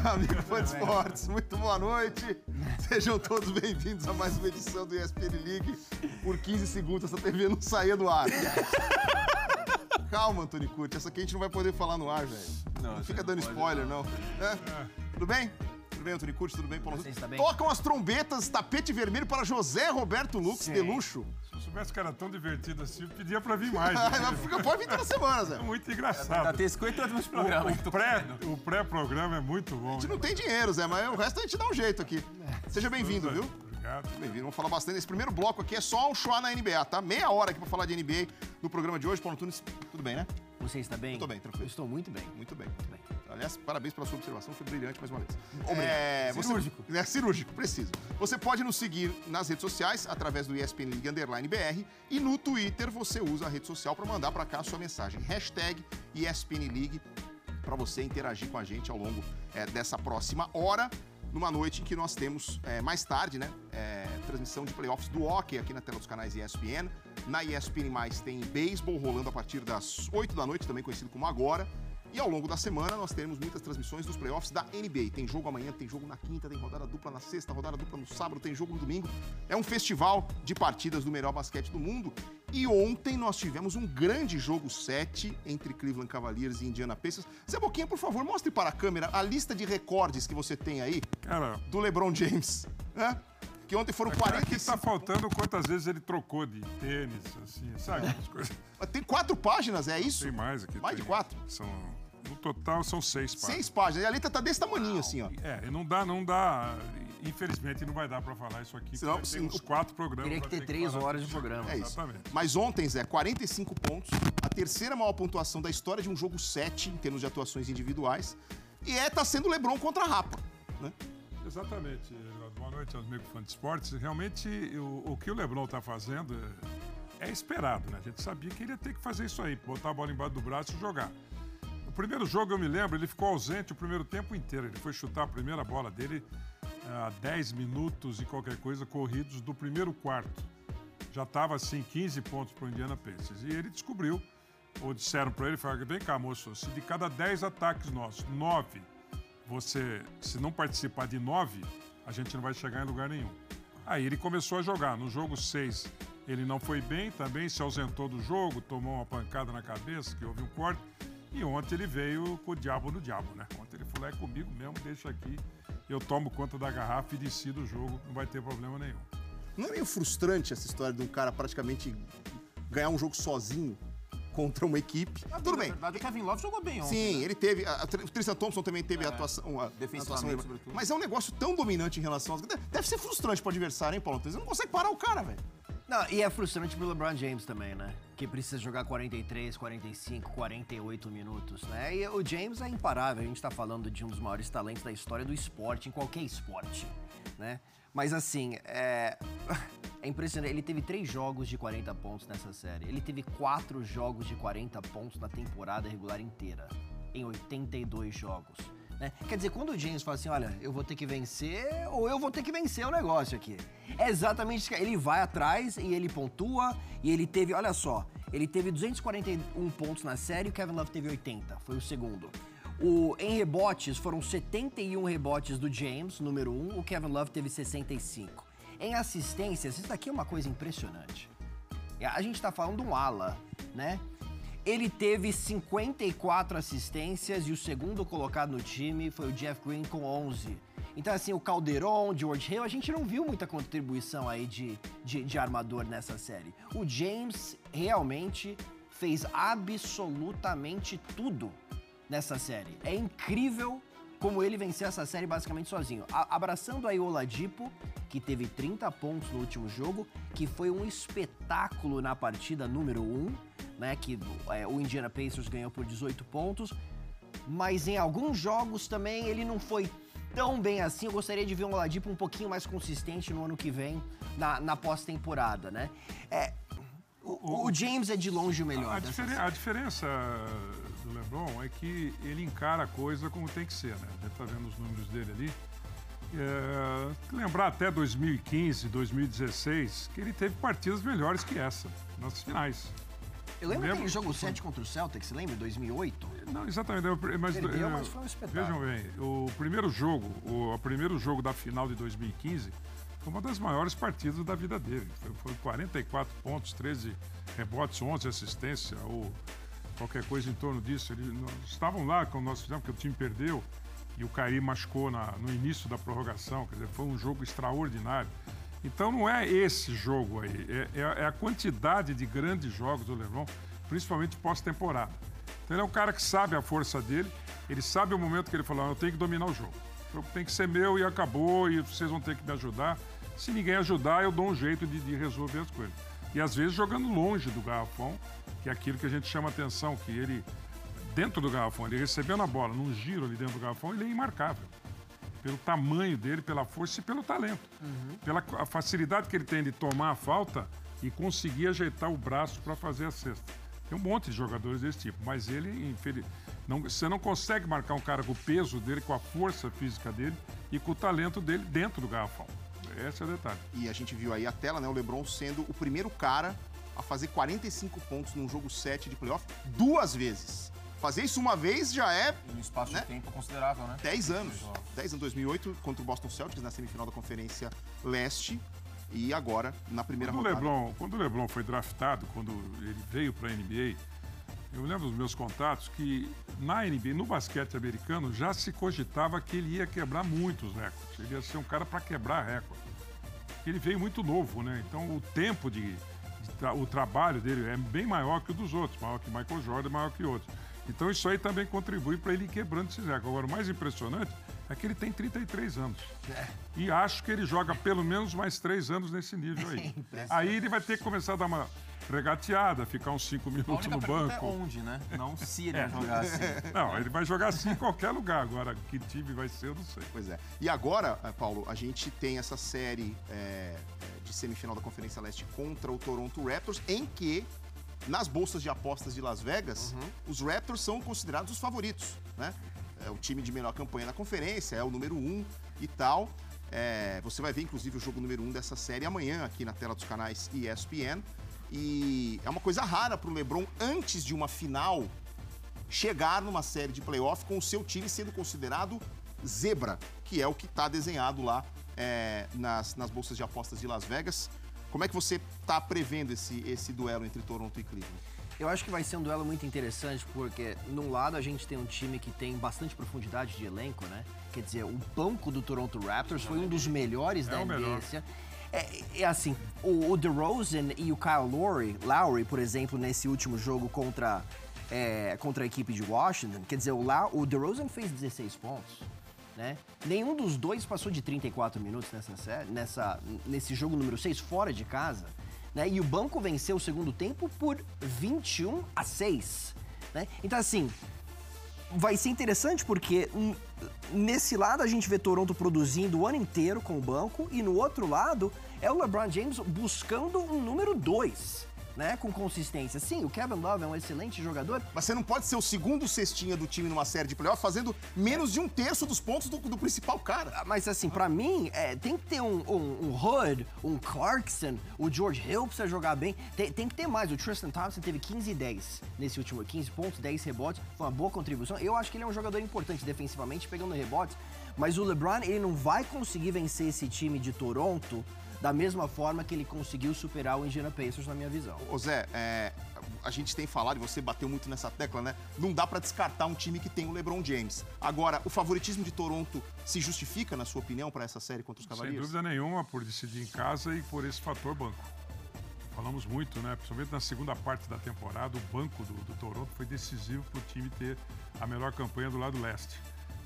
amigo fã de esportes, muito boa noite. Sejam todos bem-vindos a mais uma edição do ESPN League. Por 15 segundos essa TV não saía do ar. Calma, Antônio Curti, essa aqui a gente não vai poder falar no ar, velho. Não, não fica dando spoiler, não. não. É? Tudo bem? Tudo bem, Antônio Curti? Tudo bem, Paulo? Bem? Tocam as trombetas, tapete vermelho para José Roberto Lux, Sim. de luxo. Se eu soubesse que era tão divertido assim, eu pedia para vir mais. Fica, pode vir toda semana, Zé. É muito engraçado. Tá, tem 50 outros programas. O, pré, o pré-programa é muito bom. A gente não tem dinheiro, Zé, mas o resto a gente dá um jeito aqui. Seja bem-vindo, viu? Obrigado. Bem-vindo. Vamos falar bastante. Esse primeiro bloco aqui é só um show na NBA, tá? Meia hora aqui para falar de NBA no programa de hoje. Paulo Tunes, tudo bem, né? Você está bem? Estou bem, tranquilo. Eu estou muito bem. Muito bem. Muito bem. Aliás, parabéns pela sua observação, foi brilhante mais uma vez. É, cirúrgico. Você, é cirúrgico, preciso. Você pode nos seguir nas redes sociais, através do ESPN League Underline BR, e no Twitter você usa a rede social para mandar para cá a sua mensagem. Hashtag ESPN League, para você interagir com a gente ao longo é, dessa próxima hora numa noite em que nós temos é, mais tarde, né, é, transmissão de playoffs do hockey aqui na tela dos canais ESPN. Na ESPN+, tem beisebol rolando a partir das 8 da noite, também conhecido como agora. E ao longo da semana nós teremos muitas transmissões dos playoffs da NBA. Tem jogo amanhã, tem jogo na quinta, tem rodada dupla na sexta, rodada dupla no sábado, tem jogo no domingo. É um festival de partidas do melhor basquete do mundo. E ontem nós tivemos um grande jogo 7 entre Cleveland Cavaliers e Indiana Pacers. Zé Boquinha, por favor, mostre para a câmera a lista de recordes que você tem aí Cara, do LeBron James. Né? que ontem foram 40. Aqui tá faltando quantas vezes ele trocou de tênis, assim, sabe? As coisas. Tem quatro páginas, é isso? Tem mais aqui. Mais tem, de quatro? São no total são seis páginas. Seis páginas. E a letra tá desse tamanho, assim, ó. É, e não dá, não dá. Infelizmente não vai dar para falar isso aqui. Senão, tem uns quatro programas. Teria que ter três horas de programa. É isso. Exatamente. Mas ontem, Zé, 45 pontos. A terceira maior pontuação da história de um jogo 7 em termos de atuações individuais. E é, tá sendo Lebron contra a Rapa, né? Exatamente. Boa noite aos amigos fãs de esportes. Realmente, o, o que o Lebron está fazendo é, é, esperado, né? A gente sabia que ele ia ter que fazer isso aí, botar a bola embaixo do braço e jogar. Primeiro jogo, eu me lembro, ele ficou ausente o primeiro tempo inteiro. Ele foi chutar a primeira bola dele a 10 minutos e qualquer coisa corridos do primeiro quarto. Já estava assim, 15 pontos para o Indiana Pacers. E ele descobriu, ou disseram para ele, falaram, vem cá, moço, se de cada 10 ataques nossos, 9, você, se não participar de 9, a gente não vai chegar em lugar nenhum. Aí ele começou a jogar. No jogo 6, ele não foi bem, também se ausentou do jogo, tomou uma pancada na cabeça, que houve um corte. E ontem ele veio com o diabo no diabo, né? Ontem ele falou, é comigo mesmo, deixa aqui, eu tomo conta da garrafa e decido o jogo, não vai ter problema nenhum. Não é meio frustrante essa história de um cara praticamente ganhar um jogo sozinho contra uma equipe? Ah, tudo bem. Na verdade, o Kevin Love jogou bem ontem. Sim, né? ele teve. A, o Tristan Thompson também teve é, atuação. A, defensivamente, atuação, sobretudo. Mas é um negócio tão dominante em relação aos. Deve ser frustrante pro adversário, hein, Paulo? Você não consegue parar o cara, velho. Não, e é frustrante pro LeBron James também, né? Que precisa jogar 43, 45, 48 minutos, né? E o James é imparável. A gente tá falando de um dos maiores talentos da história do esporte, em qualquer esporte, né? Mas assim, é. É impressionante. Ele teve três jogos de 40 pontos nessa série. Ele teve quatro jogos de 40 pontos na temporada regular inteira, em 82 jogos. Né? Quer dizer, quando o James fala assim, olha, eu vou ter que vencer ou eu vou ter que vencer o negócio aqui. É exatamente isso. Ele vai atrás e ele pontua e ele teve, olha só, ele teve 241 pontos na série e o Kevin Love teve 80, foi o segundo. O, em rebotes, foram 71 rebotes do James, número 1, o Kevin Love teve 65. Em assistências, isso daqui é uma coisa impressionante. A gente está falando de um ala, né? Ele teve 54 assistências e o segundo colocado no time foi o Jeff Green com 11. Então, assim, o Calderon, George Hill, a gente não viu muita contribuição aí de, de, de armador nessa série. O James realmente fez absolutamente tudo nessa série. É incrível como ele venceu essa série basicamente sozinho. A abraçando a Oladipo, que teve 30 pontos no último jogo, que foi um espetáculo na partida número 1, né, que é, o Indiana Pacers ganhou por 18 pontos, mas em alguns jogos também ele não foi tão bem assim. Eu gostaria de ver um Oladipo um pouquinho mais consistente no ano que vem, na, na pós-temporada, né? É, o, o, James é de longe o melhor. A, diferen a, diferença do LeBron é que ele encara a coisa como tem que ser, né? A gente tá vendo os números dele ali. É, lembrar até 2015, 2016, que ele teve partidas melhores que essa, nas finais. Eu lembro daquele jogo 7 contra o Celtics, você lembra? 2008? Não, exatamente. Mas, Perdeu, mas foi um espetáculo. Vejam bem, o primeiro jogo, o, o primeiro jogo da final de 2015 foi uma das maiores partidas da vida dele. Foi, foi 44 pontos, 13 rebotes, 11 assistências, ou qualquer coisa em torno disso. Eles estavam lá quando nós fizemos, porque o time perdeu e o Caí machucou na, no início da prorrogação. Quer dizer, foi um jogo extraordinário. Então não é esse jogo aí, é, é, é a quantidade de grandes jogos do Lebron, principalmente pós-temporada. Então ele é um cara que sabe a força dele, ele sabe o momento que ele falou, eu tenho que dominar o jogo. O jogo tem que ser meu e acabou, e vocês vão ter que me ajudar. Se ninguém ajudar, eu dou um jeito de, de resolver as coisas. E às vezes jogando longe do garrafão, que é aquilo que a gente chama atenção, que ele, dentro do garrafão, ele recebendo a bola num giro ali dentro do garrafão, ele é imarcável. Pelo tamanho dele, pela força e pelo talento. Uhum. Pela a facilidade que ele tem de tomar a falta e conseguir ajeitar o braço para fazer a cesta. Tem um monte de jogadores desse tipo, mas ele, infeliz, não, você não consegue marcar um cara com o peso dele, com a força física dele e com o talento dele dentro do garrafão. Esse é o detalhe. E a gente viu aí a tela, né? O LeBron sendo o primeiro cara a fazer 45 pontos num jogo 7 de playoff duas vezes. Fazer isso uma vez já é. Um espaço né? de tempo considerável, né? 10 anos. 10 anos, 2008, contra o Boston Celtics na semifinal da Conferência Leste. E agora, na primeira quando rodada. O Lebron, quando o LeBron foi draftado, quando ele veio para a NBA, eu lembro dos meus contatos que na NBA, no basquete americano, já se cogitava que ele ia quebrar muitos recordes. Ele ia ser um cara para quebrar recordes. Ele veio muito novo, né? Então o tempo de, de tra o trabalho dele é bem maior que o dos outros, maior que Michael Jordan, maior que outros. Então isso aí também contribui para ele ir quebrando esses recordes. Agora, o mais impressionante é que ele tem 33 anos. É. E acho que ele joga pelo menos mais três anos nesse nível aí. aí ele vai ter que começar a dar uma regateada, ficar uns cinco minutos no banco. É onde, né? Não se ele é. jogar assim. Não, ele vai jogar assim em qualquer lugar. Agora, que time vai ser, eu não sei. Pois é. E agora, eh, Paulo, a gente tem essa série é, de semifinal da Conferência Leste contra o Toronto Raptors, em que nas bolsas de apostas de Las Vegas, uhum. os Raptors são considerados os favoritos, né? É o time de melhor campanha na conferência, é o número um e tal. É, você vai ver, inclusive, o jogo número um dessa série amanhã aqui na tela dos canais ESPN. E é uma coisa rara para o LeBron, antes de uma final, chegar numa série de playoff com o seu time sendo considerado zebra, que é o que está desenhado lá é, nas, nas bolsas de apostas de Las Vegas. Como é que você está prevendo esse, esse duelo entre Toronto e Cleveland? Eu acho que vai ser um duelo muito interessante, porque num lado a gente tem um time que tem bastante profundidade de elenco, né? Quer dizer, o banco do Toronto Raptors foi um dos melhores é da NBA. É, é, assim, o, o DeRozan e o Kyle Lowry, Lowry, por exemplo, nesse último jogo contra, é, contra a equipe de Washington, quer dizer, o, La, o DeRozan fez 16 pontos. Né? Nenhum dos dois passou de 34 minutos nessa série, nessa, nesse jogo número 6, fora de casa. Né? E o banco venceu o segundo tempo por 21 a 6. Né? Então, assim, vai ser interessante porque nesse lado a gente vê Toronto produzindo o ano inteiro com o banco e no outro lado é o LeBron James buscando um número 2 né, com consistência. Sim, o Kevin Love é um excelente jogador. Mas você não pode ser o segundo cestinha do time numa série de playoff fazendo menos de um terço dos pontos do, do principal cara. Ah, mas assim, para mim, é, tem que ter um, um, um, Hood, um Clarkson, o George Hill precisa jogar bem. Tem, tem, que ter mais. O Tristan Thompson teve 15 e 10 nesse último 15 pontos, 10 rebotes. Foi uma boa contribuição. Eu acho que ele é um jogador importante defensivamente, pegando rebotes. Mas o LeBron, ele não vai conseguir vencer esse time de Toronto da mesma forma que ele conseguiu superar o Indiana Pacers, na minha visão. Ô Zé, é, a gente tem falado, e você bateu muito nessa tecla, né? Não dá para descartar um time que tem o LeBron James. Agora, o favoritismo de Toronto se justifica, na sua opinião, para essa série contra os Cavaliers? Sem dúvida nenhuma, por decidir em casa e por esse fator banco. Falamos muito, né? Principalmente na segunda parte da temporada, o banco do, do Toronto foi decisivo para o time ter a melhor campanha do lado leste.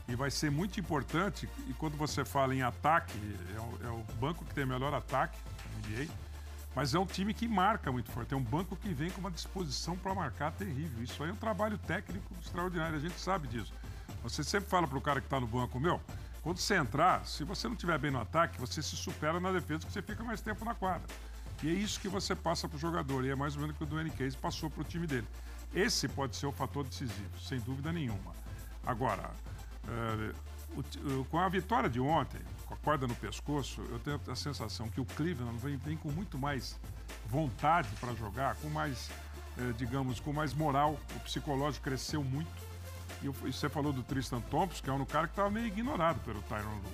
E vai ser muito importante, e quando você fala em ataque, é o, é o banco que tem o melhor ataque NBA, mas é um time que marca muito forte. É um banco que vem com uma disposição para marcar terrível. Isso aí é um trabalho técnico extraordinário, a gente sabe disso. Você sempre fala para o cara que está no banco, meu, quando você entrar, se você não estiver bem no ataque, você se supera na defesa, que você fica mais tempo na quadra. E é isso que você passa para o jogador, e é mais ou menos o que o Dwayne Case passou para o time dele. Esse pode ser o fator decisivo, sem dúvida nenhuma. Agora, com a vitória de ontem, com a corda no pescoço, eu tenho a sensação que o Cleveland vem, vem com muito mais vontade para jogar, com mais é, digamos, com mais moral. O psicológico cresceu muito. E você falou do Tristan Thompson, que é um cara que estava meio ignorado pelo Tyron Lue.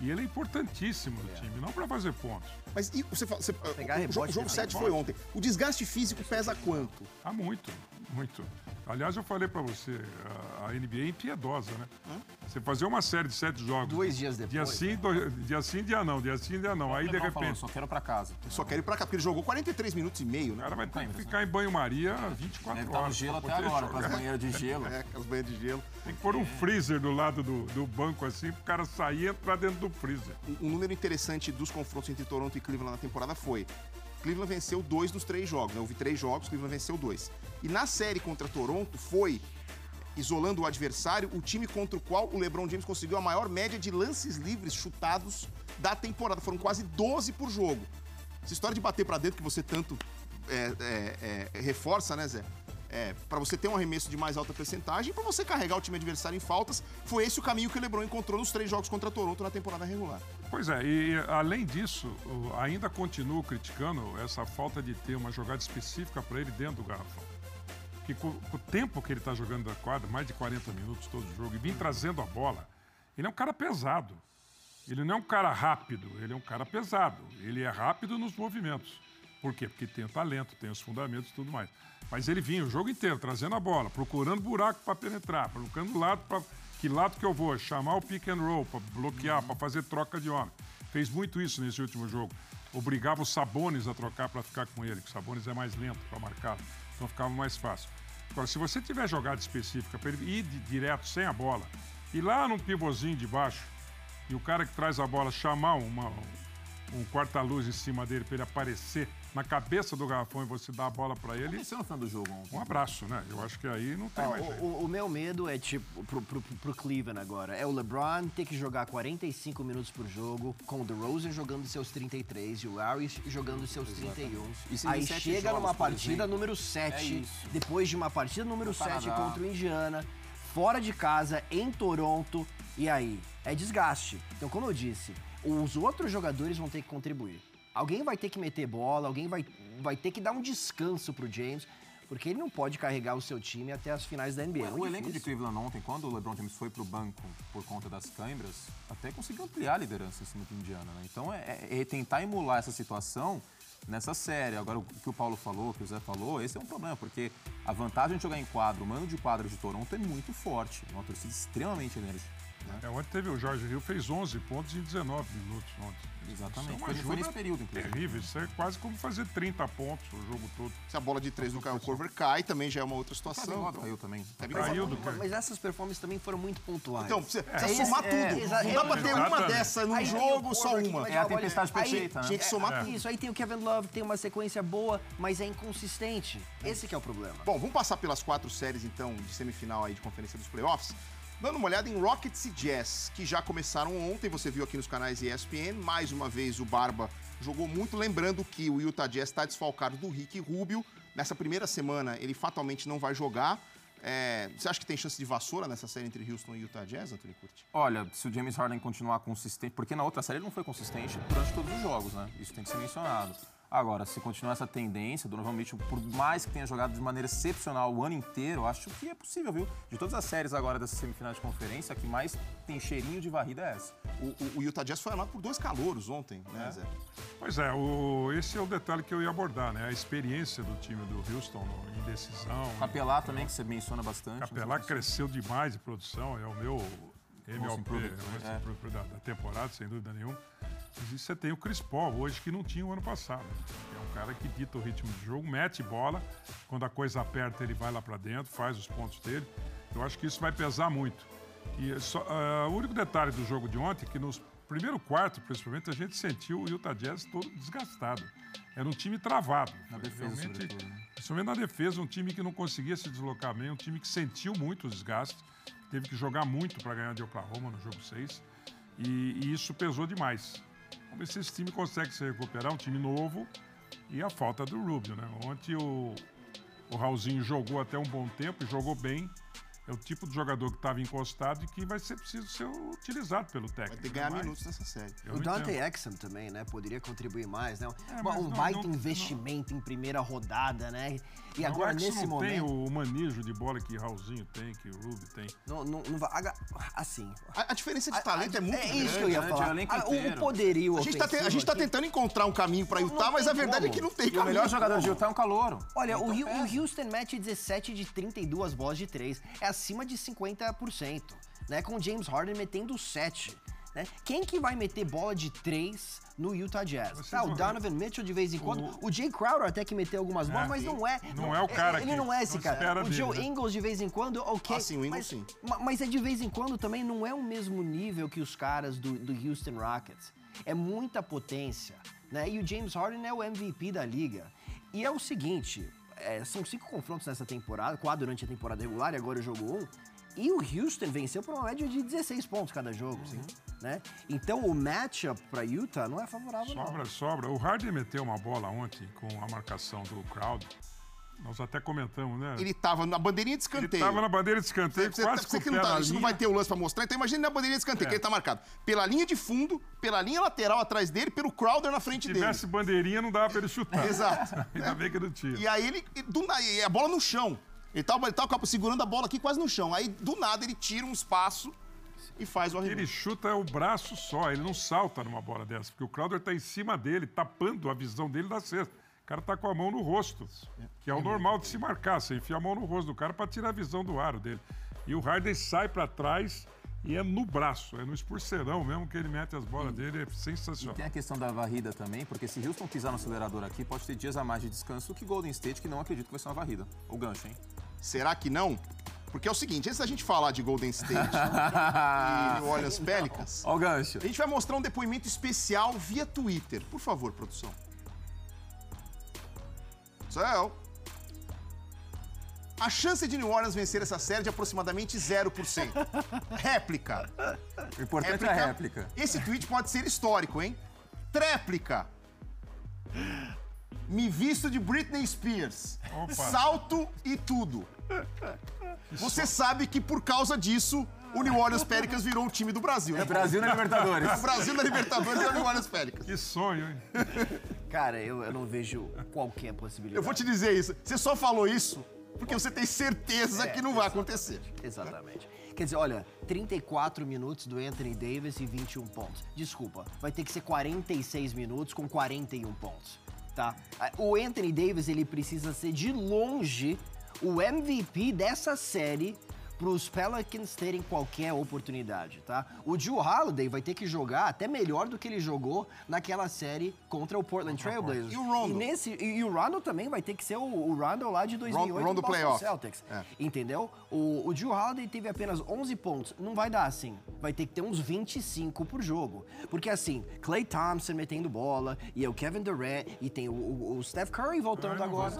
E ele é importantíssimo no é. time, não para fazer pontos. Mas e você, você o, jogo, o jogo 7 foi ontem. O desgaste físico pesa quanto? Ah, muito, muito. Aliás, eu falei para você, a, NBA é impiedosa, né? Hã? Você fazer uma série de sete jogos. Dois dias depois. Dia sim, né? dia sim, dia não, dia sim, dia não. Aí, de repente. Falou, só quero para casa. Só quero ir para casa, porque ele jogou 43 minutos e meio, né? O cara vai ter que ficar em banho-maria 24 Deve horas. Tá no gelo até agora, com as banheiras de gelo. É, com as banheiras de gelo. Tem que pôr um freezer do lado do, do banco assim, para o cara sair e entrar dentro do freezer. Um, um número interessante dos confrontos entre Toronto e Cleveland na temporada foi Cleveland venceu dois dos três jogos. Né? Houve três jogos, Cleveland venceu dois. E na série contra Toronto foi, isolando o adversário, o time contra o qual o LeBron James conseguiu a maior média de lances livres chutados da temporada. Foram quase 12 por jogo. Essa história de bater para dentro que você tanto é, é, é, reforça, né, Zé? é, para você ter um arremesso de mais alta percentagem, para você carregar o time adversário em faltas. Foi esse o caminho que o LeBron encontrou nos três jogos contra Toronto na temporada regular. Pois é, e além disso, ainda continuo criticando essa falta de ter uma jogada específica para ele dentro do garrafão. Que com, o tempo que ele está jogando da quadra, mais de 40 minutos todo jogo, e vim trazendo a bola, ele é um cara pesado. Ele não é um cara rápido, ele é um cara pesado. Ele é rápido nos movimentos. Por quê? Porque tem o talento, tem os fundamentos e tudo mais. Mas ele vinha o jogo inteiro trazendo a bola, procurando buraco para penetrar, procurando lado para que lado que eu vou, chamar o pick and roll para bloquear, para fazer troca de homem. Fez muito isso nesse último jogo. Obrigava os Sabones a trocar para ficar com ele, que o Sabones é mais lento para marcar, então ficava mais fácil. Agora, se você tiver jogada específica para ele ir direto sem a bola, e lá num pivôzinho de baixo, e o cara que traz a bola chamar uma, um quarta-luz em cima dele para ele aparecer na cabeça do garrafão e você dá a bola para ele. Aconteceu no final do jogo. Um abraço, né? Eu acho que aí não tem ah, mais. O, o, meu medo é, tipo, pro, pro, pro, Cleveland agora, é o LeBron ter que jogar 45 minutos por jogo, com o DeRozan jogando seus 33 e o Harris jogando seus 31. Aí chega jogos, numa partida número 7, é depois de uma partida número 7 contra o Indiana, fora de casa, em Toronto, e aí? É desgaste. Então, como eu disse, os outros jogadores vão ter que contribuir. Alguém vai ter que meter bola, alguém vai, vai ter que dar um descanso pro James, porque ele não pode carregar o seu time até as finais da NBA. O, o elenco de Cleveland ontem, quando o LeBron James foi pro banco por conta das câimbras, até conseguiu ampliar a liderança em cima do Indiana, né? Então, é, é, é tentar emular essa situação nessa série. Agora, o que o Paulo falou, o que o Zé falou, esse é um problema, porque a vantagem de jogar em quadro, o mano de quadro de Toronto é muito forte. É uma torcida extremamente enérgica. Né? É, ontem teve o Jorge Rio, fez 11 pontos em 19 minutos ontem. Exatamente. Isso é foi nesse período, inclusive. Terrível. Isso é quase como fazer 30 pontos o jogo todo. Se a bola de três do Kyle Corver cai, também já é uma outra situação. Então. Caiu também. Caiu do Mas essas performances também foram muito pontuais. Então, precisa, é. precisa somar tudo. É, não dá pra ter uma dessa num jogo, só uma. É a tempestade perfeita, né? Tinha que somar tudo. Isso, aí tem o Kevin Love, que tem uma sequência boa, mas é inconsistente. Esse é o problema. Bom, vamos passar pelas quatro séries, então, de semifinal aí de conferência dos playoffs. Dando uma olhada em Rockets e Jazz, que já começaram ontem, você viu aqui nos canais ESPN. Mais uma vez o Barba jogou muito, lembrando que o Utah Jazz está desfalcado do Rick Rubio. Nessa primeira semana ele fatalmente não vai jogar. É, você acha que tem chance de vassoura nessa série entre Houston e Utah Jazz, Anthony Curti? Olha, se o James Harden continuar consistente, porque na outra série ele não foi consistente durante todos os jogos, né? Isso tem que ser mencionado. Agora, se continuar essa tendência, Donovan Mitchell, por mais que tenha jogado de maneira excepcional o ano inteiro, acho que é possível, viu? De todas as séries agora dessa semifinal de conferência, a que mais tem cheirinho de varrida é essa. O, o, o Utah Jazz foi amado por dois calouros ontem, né, é. Zé? Pois é, o, esse é o detalhe que eu ia abordar, né? A experiência do time do Houston em decisão. Capelá também, que você menciona bastante. Capelá cresceu demais de produção, é o meu MLP é. da, da temporada, sem dúvida nenhuma. E você tem o Chris Paul hoje que não tinha o ano passado. É um cara que dita o ritmo do jogo, mete bola, quando a coisa aperta ele vai lá para dentro, faz os pontos dele. Eu acho que isso vai pesar muito. E só, uh, o único detalhe do jogo de ontem é que nos primeiro quarto, principalmente, a gente sentiu o Utah Jazz todo desgastado. Era um time travado. Na defesa. Né? Principalmente na defesa, um time que não conseguia se deslocar bem, um time que sentiu muito o desgaste, teve que jogar muito para ganhar de Oklahoma no jogo 6. E, e isso pesou demais. Vamos ver se esse time consegue se recuperar, um time novo e a falta do Rubio, né? Ontem o, o Raulzinho jogou até um bom tempo, jogou bem, é o tipo de jogador que estava encostado e que vai ser preciso ser utilizado pelo técnico. Vai ter que ganhar Mas minutos nessa série. eu O não Dante. Exum também, né? Poderia contribuir mais, né? É, um não- baita não- investimento em primeira rodada, né? E Não, agora, é nesse não tem momento. o manejo de bola que Raulzinho tem, que o Ruby tem. Não, não, não vai. Assim. A, a diferença de talento é muito é grande. isso que eu ia falar. Ah, o poderio. A gente, tá te- a tá tentando encontrar um caminho pra Não- Utah, não mas a verdade é como. que não tem E o caminho. melhor jogador de Utah é um calouro. Olha, o, Então, é. o Houston mete 17 de 32 bolas de 3. É acima de 50%. Né? Com o James Harden metendo 7. Né? Quem que vai meter bola de 3 no Utah Jazz? Vocês Tá, o Donovan Mitchell de vez em quando. O- O, Jay Crowder até que meteu algumas bolas, É, mas não é. não é o cara Ele que não é esse não cara. O dele, Joe né? Ingles de vez em quando, ok. Ah, sim, o Ingles mas, sim. ma- Mas é de vez em quando também não é o mesmo nível que os caras do, do Houston Rockets. É muita potência, né? E o James Harden é o MVP da liga. E é o seguinte, é, são cinco confrontos nessa temporada, quatro durante a temporada regular e agora o jogo um. E o Houston venceu por uma média de 16 pontos cada jogo, né? Então o matchup para Utah não é favorável não. Sobra, sobra. O Harden meteu uma bola ontem com a marcação do Crowd. Nós até comentamos, né? Ele tava na bandeirinha de Ele escanteio. tava na bandeira de escanteio, Você, quase você com que o não tá, na a gente não linha. vai ter o lance pra mostrar, então imagina na bandeirinha de escanteio, É. que ele tá marcado pela linha de fundo, pela linha lateral atrás dele, pelo Crowder na frente Se dele. tivesse bandeirinha, não dava pra ele chutar. Exato. Ainda bem que não tinha. E aí ele, do, e a bola no chão. Ele tava, ele tava segurando a bola aqui quase no chão. Aí do nada ele tira um espaço e faz o Ele arremesso. chuta o braço só, ele não salta numa bola dessa, porque o Crowder tá em cima dele, tapando a visão dele da cesta. O cara tá com a mão no rosto, que é o normal de se marcar, você enfia a mão no rosto do cara para tirar a visão do aro dele. E o Harden sai para trás e é no braço, é no expulseirão mesmo que ele mete as bolas dele, é sensacional. Tem a questão da varrida também, porque se Houston pisar no acelerador aqui, pode ter dias a mais de descanso que Golden State, que não acredito que vai ser uma varrida. O gancho, hein? Será que não? Porque é o seguinte, antes da gente falar de Golden State e New Orleans Pelicans, Ó o gancho. a gente vai mostrar um depoimento especial via Twitter. Por favor, produção. Céu. A chance de New Orleans vencer essa série é de aproximadamente 0%. Réplica. O importante é a réplica. Esse tweet pode ser histórico, hein? Tréplica. Me visto de Britney Spears. Opa. Salto e tudo. Você sabe que por causa disso, o New Orleans Pelicans virou o time do Brasil, né? Brasil na Libertadores. O Brasil na Libertadores é o New Orleans Pelicans. Que sonho, hein? Cara, eu, eu não vejo qualquer possibilidade. Eu vou te dizer isso. Você só falou isso porque você tem certeza que não vai acontecer. Exatamente. Quer dizer, olha, 34 minutos do Anthony Davis e 21 pontos. Desculpa, vai ter que ser 46 minutos com 41 pontos, tá? O Anthony Davis, ele precisa ser de longe o MVP dessa série para os Pelicans terem qualquer oportunidade, tá? O Drew Holiday vai ter que jogar até melhor do que ele jogou naquela série contra o Portland Trail Blazers. E o Rondo? E, nesse, e, e o Rondo também vai ter que ser o, o Rondo lá de 2008 Rondo do Boston playoff. Celtics. É. Entendeu? O, o Drew Holiday teve apenas 11 pontos. Não vai dar assim. Vai ter que ter uns 25 por jogo. Porque assim, Clay Thompson metendo bola, e é o Kevin Durant, e tem o, o- o Steph Curry voltando agora.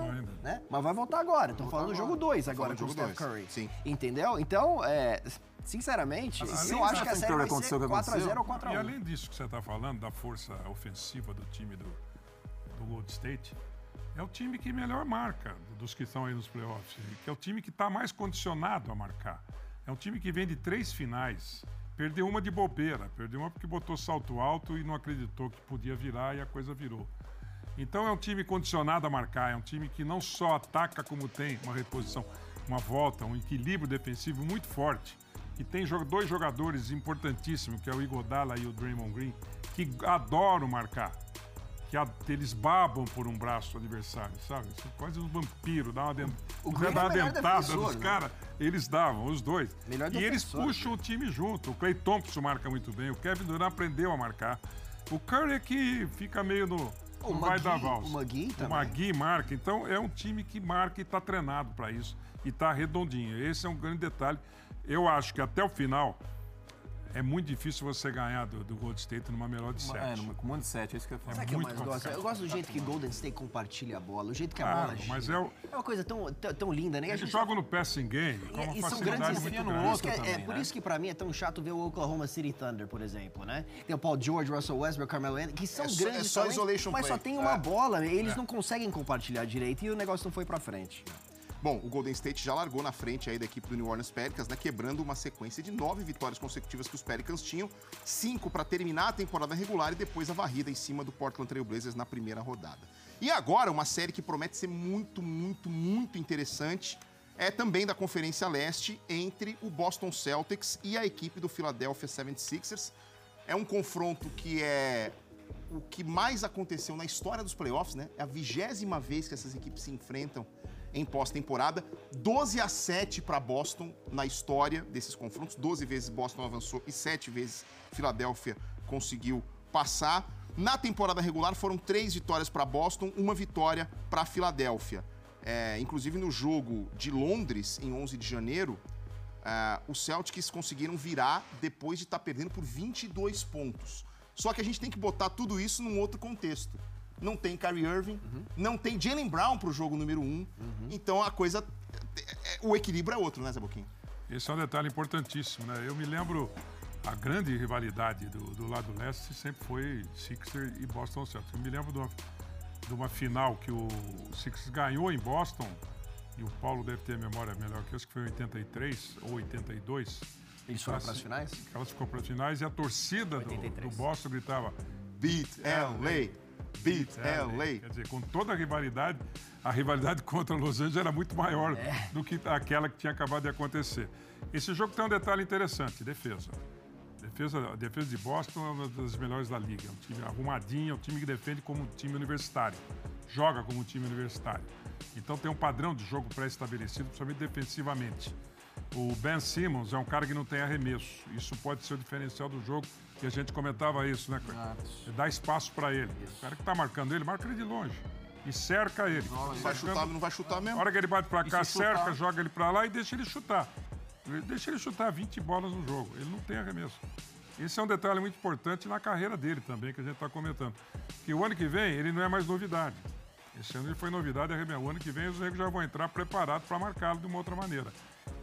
Né? Mas vai voltar agora. Estão falando do jogo 2 Tão agora com o Steph jogo Curry. dois, sim. Entendeu? Então, é, sinceramente, Além eu acho que a série vai aconteceu, ser o que 4x0 ou E 4x1. além disso que você está falando, da força ofensiva do time do, do Gold State, é o time que melhor marca dos que estão aí nos playoffs, que é o time que está mais condicionado a marcar. É um time que vem de três finais, perdeu uma de bobeira, perdeu uma porque botou salto alto e não acreditou que podia virar e a coisa virou. Então é um time condicionado a marcar, é um time que não só ataca como tem uma reposição, uma volta, um equilíbrio defensivo muito forte. E tem dois jogadores importantíssimos, que é o Igodala e o Draymond Green, que adoram marcar. Que eles babam por um braço adversário, sabe? São quase um vampiro, dá uma, den- O dar é o uma dentada nos né? caras, eles davam, os dois. Melhor e eles puxam o time junto. O Clay Thompson marca muito bem, o Kevin Durant aprendeu a marcar. O Curry é que fica meio no. O não vai Magui- dar valsa. o Magui O também. Magui marca. Então é um time que marca e está treinado para isso. E está redondinho. Esse é um grande detalhe. Eu acho que até o final é muito difícil você ganhar do, do Gold State numa melhor de É, sete. no comando de 7, é isso que eu ia falar. Sabe o que eu muito mais gosto? Eu gosto do jeito que Golden State compartilha a bola, o jeito que a Claro, bola gira. mas é o- É uma coisa tão, tão, tão linda, né? A Eles gente- jogam no passing game com uma E, e são facilidade grandes muito grande. por que é, também, é por né? isso que pra mim é tão chato ver o Oklahoma City Thunder, por exemplo, né? Tem o Paul George, Russell Westbrook, Carmelo Anthony, que são É só- grandes é só talentos, isolation mas só play. tem uma É. bola, eles não conseguem compartilhar direito e o negócio não foi pra frente. Bom, o Golden State já largou na frente aí da equipe do New Orleans Pelicans, né, quebrando uma sequência de nove vitórias consecutivas que os Pelicans tinham, cinco para terminar a temporada regular e depois a varrida em cima do Portland Trail Blazers na primeira rodada. E agora, uma série que promete ser muito, muito, muito interessante é também da Conferência Leste entre o Boston Celtics e a equipe do Philadelphia 76ers. É um confronto que é o que mais aconteceu na história dos playoffs, né? É a vigésima vez que essas equipes se enfrentam em pós-temporada. 12 a 7 para Boston na história desses confrontos. 12 vezes Boston avançou e 7 vezes Filadélfia conseguiu passar. Na temporada regular foram três vitórias para Boston, uma vitória para Filadélfia. É, inclusive no jogo de Londres, em 11 de janeiro, é, os Celtics conseguiram virar depois de estar tá perdendo por 22 pontos. Só que a gente tem que botar tudo isso num outro contexto não tem Kyrie Irving, uhum. não tem Jalen Brown para o jogo número um. Uhum. Então a coisa. É, o equilíbrio é outro, né, Zé Boquinha? Esse é um detalhe importantíssimo, né? Eu me lembro a grande rivalidade do, do lado leste sempre foi Sixers e Boston Celtics. Eu me lembro de uma, de uma final que o Sixers ganhou em Boston, e o Paulo deve ter memória melhor que eu, acho que foi em 83 ou 82. Eles foram para as finais? Elas ficou para as finais e a torcida do, do, Boston gritava Beat LA, Beat é, LA. Quer dizer, com toda a rivalidade, a rivalidade contra Los Angeles era muito maior é. do que aquela que tinha acabado de acontecer. Esse jogo tem um detalhe interessante, defesa. Defesa, a defesa de Boston é uma das melhores da liga. É um time arrumadinho, é um time que defende como um time universitário. Joga como um time universitário. Então tem um padrão de jogo pré-estabelecido, principalmente defensivamente. O Ben Simmons é um cara que não tem arremesso. Isso pode ser o diferencial do jogo que a gente comentava isso, né? Dá espaço para ele. Isso. O cara que tá marcando ele, marca ele de longe. E cerca ele. Não, vai chutar, não vai chutar mesmo. A hora que ele bate para cá, cerca, joga ele para lá e deixa ele chutar. Deixa ele chutar 20 bolas no jogo. Ele não tem arremesso. Esse é um detalhe muito importante na carreira dele também, que a gente está comentando. Que o ano que vem ele não é mais novidade. Esse ano ele foi novidade, o ano que vem os negros já vão entrar preparados para marcá-lo de uma outra maneira.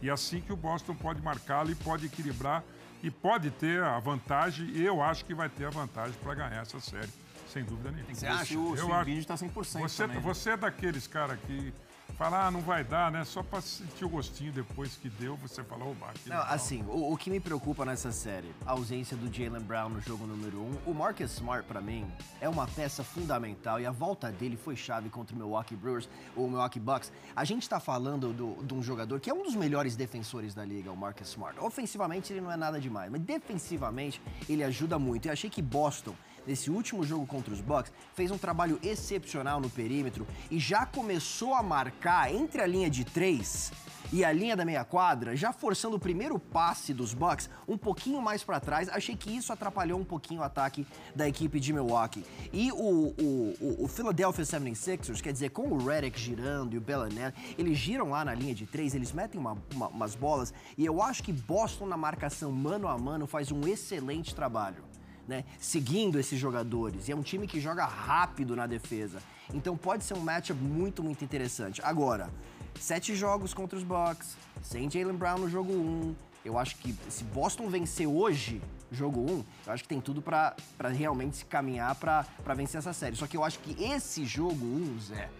E é assim que o Boston pode marcá-lo e pode equilibrar e pode ter a vantagem, e eu acho que vai ter a vantagem para ganhar essa série, sem dúvida nenhuma. Você acha? O eu acho. está 100% você, também. Você é daqueles cara que fala, ah, não vai dar, né? Só para sentir o gostinho depois que deu, você fala, oba, aqui não, assim, o, o, que me preocupa nessa série, a ausência do Jalen Brown no jogo número 1. Um, o Marcus Smart, para mim, é uma peça fundamental e a volta dele foi chave contra o Milwaukee Brewers, ou o Milwaukee Bucks. A gente tá falando do, de um jogador que é um dos melhores defensores da liga, o Marcus Smart. Ofensivamente, ele não é nada demais, mas defensivamente, ele ajuda muito. E achei que Boston nesse último jogo contra os Bucks, fez um trabalho excepcional no perímetro e já começou a marcar entre a linha de três e a linha da meia quadra, já forçando o primeiro passe dos Bucks um pouquinho mais para trás. Achei que isso atrapalhou um pouquinho o ataque da equipe de Milwaukee. E o, o, o, Philadelphia 76ers, quer dizer, com o Redick girando e o Bellinelli, eles giram lá na linha de três, eles metem uma, uma, umas bolas e eu acho que Boston na marcação mano a mano faz um excelente trabalho né, seguindo esses jogadores. E é um time que joga rápido na defesa. Então pode ser um matchup muito, muito interessante. Agora, sete jogos contra os Bucks, sem Jalen Brown no jogo 1. Um, eu acho que se Boston vencer hoje, jogo 1, um, eu acho que tem tudo para realmente se caminhar para vencer essa série. Só que eu acho que esse jogo 1, um, Zé,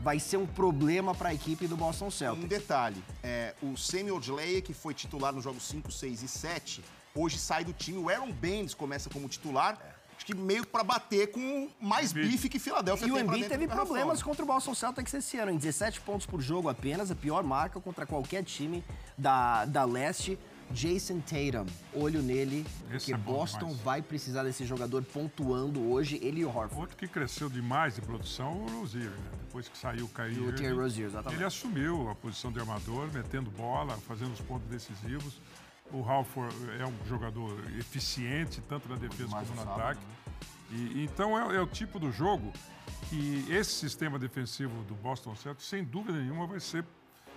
vai ser um problema para a equipe do Boston Celtics. Um detalhe, é, o Samuel Odleia, que foi titular nos jogos 5, 6 e 7, hoje sai do time. O Aaron Baines começa como titular. Acho que meio para bater com mais bife que Filadélfia E o Embiid teve problemas contra o Boston Celtics esse ano, em 17 pontos por jogo apenas, a pior marca contra qualquer time da, da leste. Jason Tatum, olho nele, Esse porque é Boston demais. vai precisar desse jogador pontuando hoje, ele e o Horford. Outro que cresceu demais de produção, o Rozier, né? Depois que saiu o Kyrie, o Terry Rozier, exatamente. ele assumiu a posição de armador, metendo bola, fazendo os pontos decisivos. O Halford é um jogador eficiente, tanto na defesa como no ataque. Né? E, então é, é, o tipo do jogo que esse sistema defensivo do Boston Celtics, sem dúvida nenhuma, vai ser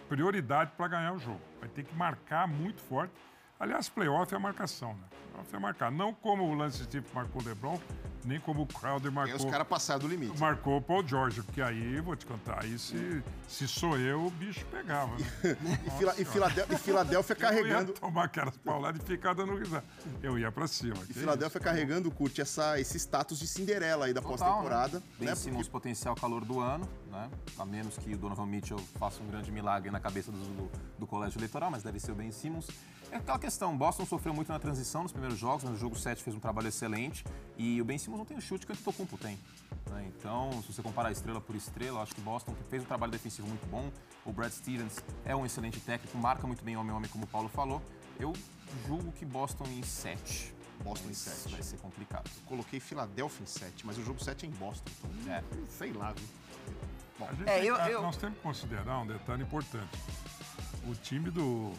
prioridade para ganhar o jogo. Vai ter que marcar muito forte. Aliás, playoff é a marcação, né? Playoff é marcar. Não como o Lance Steve marcou o LeBron, nem como o Crowder marcou. Tem os caras passaram do limite. Marcou o Paul George, porque aí, vou te contar, aí se, se sou eu, o bicho pegava. Né? e, Fila, e, Filadélfia, e Filadélfia carregando. Eu ia tomar aquelas pauladas e ficar dando risada. Eu ia pra cima. E Filadélfia isso? carregando, curte essa, esse status de Cinderela aí da pós-temporada. Né? Ben né? Simmons, potencial calor do ano. né? A menos que o Donovan Mitchell faça um grande milagre na cabeça do, do, do colégio eleitoral, mas deve ser o Ben Simmons. É aquela questão, Boston sofreu muito na transição nos primeiros jogos, mas no jogo 7 fez um trabalho excelente e o Ben Simmons não tem o chute que o Antetokounmpo tem. Né? Então, se você comparar estrela por estrela, acho que Boston fez um trabalho defensivo muito bom. O Brad Stevens é um excelente técnico, marca muito bem homem-homem, como o Paulo falou. Eu julgo que Boston em 7. Boston em 7. Vai ser complicado. Coloquei Filadélfia em 7, mas o jogo 7 é em Boston. Então, É. sei lá, viu? A gente É, tem- eu- eu- Nós temos que considerar um detalhe importante. O time do.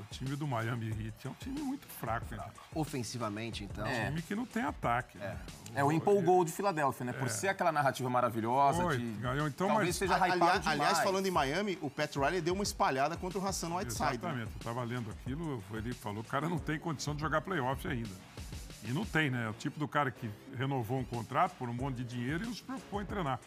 O time do Miami Heat é um time muito fraco, gente. Ofensivamente, então. É um time que não tem ataque. né? É o empolgou de Filadélfia, né? Por ser aquela narrativa maravilhosa Foi, de... ganhou. Então, Talvez mas- seja Ali- hypado demais. aliás, falando em Miami, o Pat Riley deu uma espalhada contra o Hassan Whiteside. né? Exatamente, eu estava lendo aquilo, ele falou que o cara não tem condição de jogar playoff ainda. E não tem, né? É o tipo do cara que renovou um contrato por um monte de dinheiro e não se preocupou em treinar.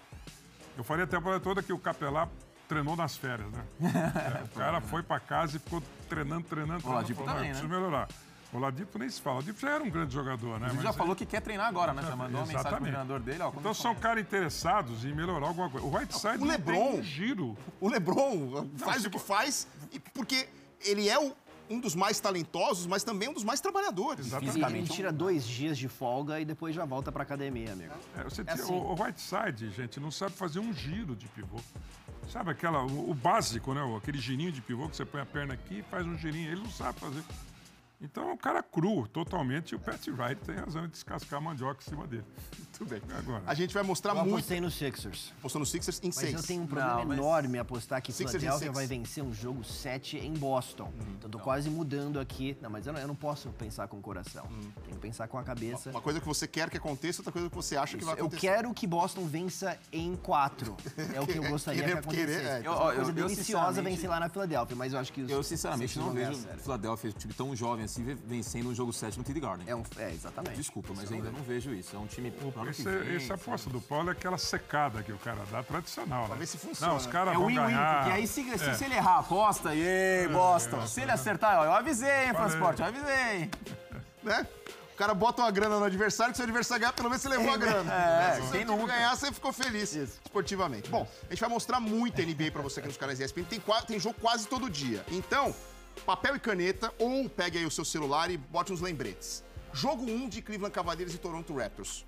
Eu falei a temporada toda que o Capelá treinou nas férias, né? É, o cara foi para casa e ficou treinando, treinando, treinando. Oladipo Falou, "Não, também, né?" preciso melhorar. O Oladipo nem se fala. O Oladipo já era um grande jogador, né? Ele Mas já aí- falou que quer treinar agora, né? Já mandou uma mensagem pro Exatamente. treinador dele, ó. Então são caras interessados em melhorar alguma coisa. O Whiteside O não LeBron- tem um giro. O LeBron faz se o que faz, porque ele é o- um dos mais talentosos, mas também um dos mais trabalhadores. Exatamente. Ele, ele tira dois dias de folga e depois já volta pra academia, amigo. É, você É assim. o, o Whiteside, gente, não sabe fazer um giro de pivô. Sabe aquela, o, o básico, né? Aquele girinho de pivô que você põe a perna aqui e faz um girinho. Ele não sabe fazer. Então é um cara cru, totalmente. E o Pat Wright tem razão em descascar a mandioca em cima dele. Muito bem. Agora. A gente vai mostrar Eu muito. apostei no Sixers. Postou no Sixers em Mas 6. eu tenho um problema Não, mas- enorme apostar que Sixers em Philadelphia vai vencer um jogo 7 em Boston. Então tô quase mudando aqui. Não, mas eu não, eu não posso pensar com o coração. Tenho que pensar com a cabeça. Uma coisa que você quer que aconteça, outra coisa que você acha que vai Eu acontecer. quero que Boston vença em 4. É o que eu gostaria que Querer- acontecesse. querer, é. Eu- uma eu- coisa eu, deliciosa sinceramente- vencer lá na Filadélfia, mas eu acho que os Eu, sinceramente, não ganhar vejo a. Philadelphia, um time tão jovem assim, ve- vencendo um jogo 7 no TD Garden. É, um, é, exatamente. Desculpa, mas ainda não vejo isso. É um time pro Esse, aposta do Paulo é aquela secada que o cara dá, tradicional, né? ver se funciona. Não, os caras É vão win-win, ganhar. porque aí se, se, É. se ele errar a aposta, e Boston. se ele acertar, ó, eu avisei, hein, Falei. Fransport, eu avisei. Né? O cara bota uma grana no adversário, que se o adversário ganhar, pelo menos você levou a grana. É, se o quem time nunca? ganhar, você ficou feliz esportivamente. Bom, a gente vai mostrar muito NBA pra você aqui nos canais ESPN. Tem, tem jogo quase todo dia. Então, papel e caneta, ou pegue aí o seu celular e bote uns lembretes. Jogo 1 de Cleveland Cavaliers e Toronto Raptors.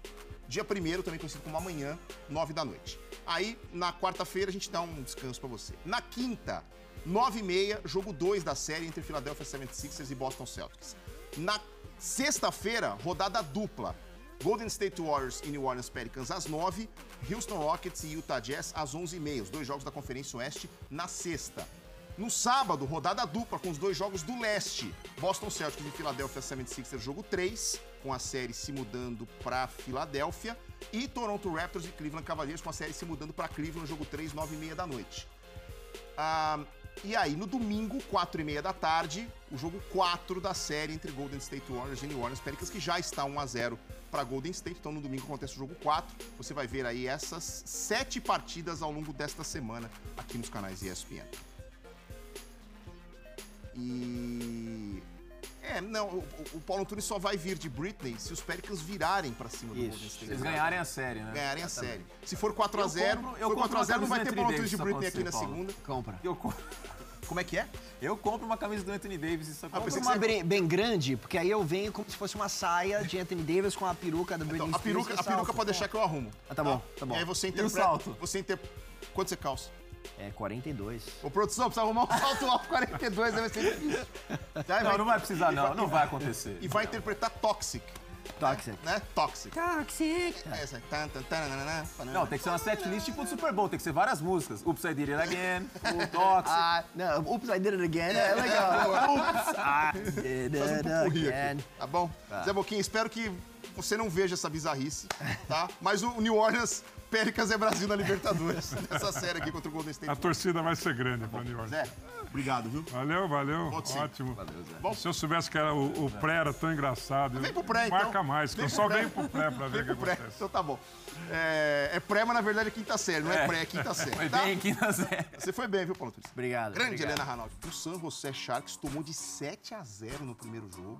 Dia 1 também conhecido como amanhã, 9 da noite. Aí, na quarta-feira, a gente dá um descanso pra você. Na quinta, 9 e meia, jogo 2 da série entre Philadelphia 76ers e Boston Celtics. Na sexta-feira, rodada dupla. Golden State Warriors e New Orleans Pelicans às 9, Houston Rockets e Utah Jazz às 11h30. Os dois jogos da Conferência Oeste na sexta. No sábado, rodada dupla com os dois jogos do leste. Boston Celtics e Philadelphia 76ers, jogo 3, com a série se mudando para Filadélfia. E Toronto Raptors e Cleveland Cavaliers, com a série se mudando para Cleveland, jogo 3, 9h30 da noite. Ah, e aí, no domingo, 4 e meia da tarde, o jogo 4 da série entre Golden State Warriors e New Orleans Pelicans, que já está 1 a 0 para Golden State. Então, no domingo acontece o jogo 4. Você vai ver aí essas sete partidas ao longo desta semana aqui nos canais ESPN. E... É, não, o, o Paulo Antunes só vai vir de Britney se os Pelicans virarem para cima do Isso. Golden State. Se eles ganharem a série, né? ganharem a série. Se for 4 a 0 compro- eu for compro 4 a 0 não vai ter Paulo Antunes de Britney aqui na segunda. Compra. Eu, co- Como é que é? eu compro uma camisa do Anthony Davis e só compro pensei que Uma você- bem, bem grande, porque aí eu venho como se fosse uma saia de Anthony Davis com a peruca da Britney Então, a Spears peruca, e a peruca pode deixar que eu arrumo. Ah, tá bom, tá bom. E aí você o interpreta. salto? Você inter... Quanto você calça? É 42. Ô, produção, precisa arrumar um salto alto 42, aí vai ser difícil. Aí Não, não vai precisar, não. Não vai acontecer. E vai interpretar Toxic, Toxic. né? Toxic. Toxic. Essa. Tananana, tananana. Não, tem que ser uma setlist tipo do Super Bowl, tem que ser várias músicas. Oops, I Did It Again, o Toxic. Ah, não, Oops, I Did It Again é legal. Oops, I Did It Again. tá bom? Zé Boquinha, espero que você não veja essa bizarrice, tá? Mas o New Orleans Pelicans é Brasil na Libertadores, nessa série aqui contra o Golden State. A torcida vai ser grande para New Orleans. Zé, obrigado, viu? Valeu, valeu. Sim. Ótimo. Bom. Se eu soubesse que era o, o pré era tão engraçado. Vem pro pré, então. Marca mais, que eu só pré. venho pro pré pra ver o que pré, acontece. então tá bom. É, é pré, mas na verdade é quinta série, não é, É. pré, é quinta série. Foi tá? bem quinta série. Você foi bem, viu, Paulo Turis? Obrigado. Grande obrigado. Helena Ranaldi. O San José Sharks tomou de 7 a 0 no primeiro jogo.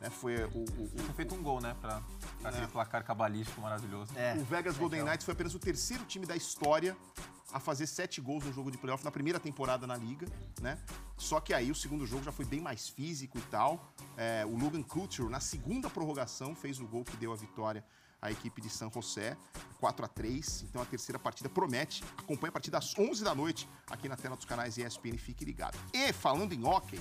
né? Foi o, o- o- Tinha feito um gol, né? Pra pra aquele placar cabalístico maravilhoso. É. o Vegas Golden Knights foi apenas o terceiro time da história a fazer sete gols no jogo de playoff na primeira temporada na liga, né? Só que aí o segundo jogo já foi bem mais físico e tal. É, o Logan Couture, na segunda prorrogação, fez o gol que deu a vitória à equipe de San José, 4 a 3 Então a terceira partida promete. Acompanhe a partida às 11 da noite aqui na tela dos canais ESPN, fique ligado. E falando em hockey,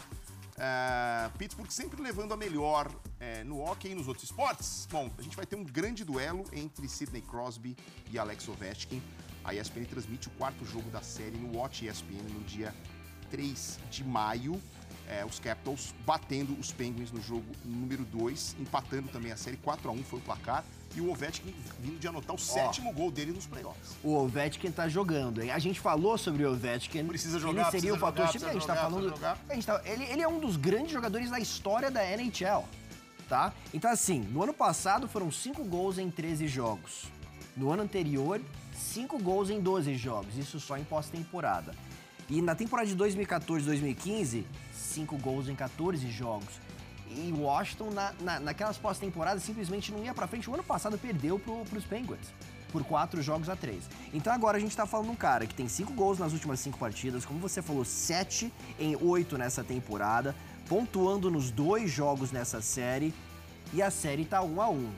Uh, Pittsburgh sempre levando a melhor uh, no hockey e nos outros esportes. Bom, a gente vai ter um grande duelo entre Sidney Crosby e Alex Ovechkin. A ESPN transmite o quarto jogo da série no Watch ESPN no dia 3 de maio. É, os Capitals batendo os Penguins no jogo número 2, empatando também a série 4 a 1 foi o placar. E o Ovechkin vindo de anotar o sétimo gol dele nos playoffs. O Ovechkin tá jogando, hein? A gente falou sobre o Ovechkin. Precisa jogar, Ele seria precisa o fator jogar. A gente tá falando. A gente tá, ele, ele é um dos grandes jogadores da história da NHL, tá? Então, assim, no ano passado foram 5 gols em 13 jogos. No ano anterior, 5 gols em 12 jogos. Isso só em pós-temporada. E na temporada de 2014-2015, 5 gols em 14 jogos. E Washington, na, na, naquelas pós-temporadas, simplesmente não ia pra frente. O ano passado perdeu pro, pros Penguins por 4 jogos a 3. Então agora a gente tá falando um cara que tem 5 gols nas últimas 5 partidas, como você falou, 7 em 8 nessa temporada, pontuando nos dois jogos nessa série, e a série tá 1 a 1